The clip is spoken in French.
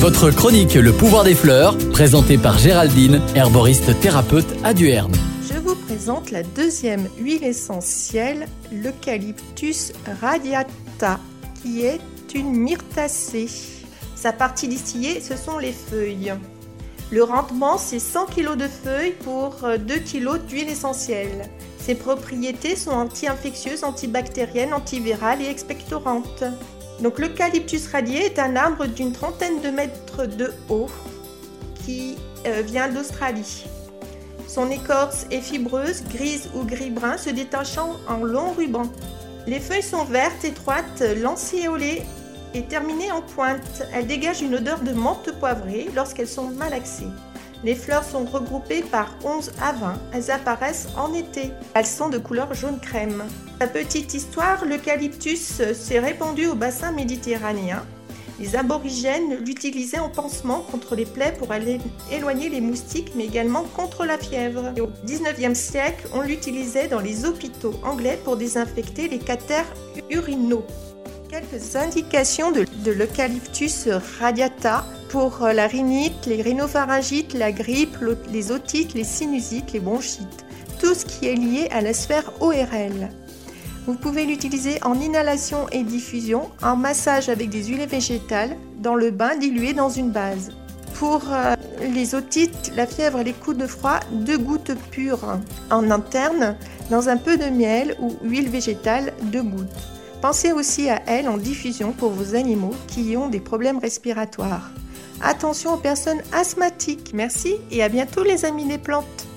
Votre chronique Le pouvoir des fleurs, présentée par Géraldine, herboriste thérapeute à Duerne. Je vous présente la deuxième huile essentielle, l'eucalyptus radiata, qui est une myrtacée. Sa partie distillée, ce sont les feuilles. Le rendement, c'est 100 kg de feuilles pour 2 kg d'huile essentielle. Ses propriétés sont anti-infectieuses, antibactériennes, antivirales et expectorantes. Donc l'eucalyptus radié est un arbre d'une trentaine de mètres de haut qui euh, vient d'Australie. Son écorce est fibreuse, grise ou gris-brun, se détachant en longs rubans. Les feuilles sont vertes, étroites, lancéolées et terminées en pointe. Elles dégagent une odeur de menthe poivrée lorsqu'elles sont malaxées. Les fleurs sont regroupées par 11 à 20. Elles apparaissent en été. Elles sont de couleur jaune crème. La petite histoire, l'eucalyptus s'est répandu au bassin méditerranéen. Les aborigènes l'utilisaient en pansement contre les plaies pour aller éloigner les moustiques, mais également contre la fièvre. au 19e siècle, on l'utilisait dans les hôpitaux anglais pour désinfecter les catères urinaux. Quelques indications de, l'eucalyptus radiata pour euh, la rhinite, les rhinopharyngites, la grippe, les otites, les sinusites, les bronchites. Tout ce qui est lié à la sphère ORL. Vous pouvez l'utiliser en inhalation et diffusion, en massage avec des huiles végétales, dans le bain dilué dans une base. Pour euh, les otites, la fièvre et les coups de froid, deux gouttes pures en interne, dans un peu de miel ou huile végétale, deux gouttes. Pensez aussi à elle en diffusion pour vos animaux qui ont des problèmes respiratoires. Attention aux personnes asthmatiques. Merci et à bientôt les amis des plantes.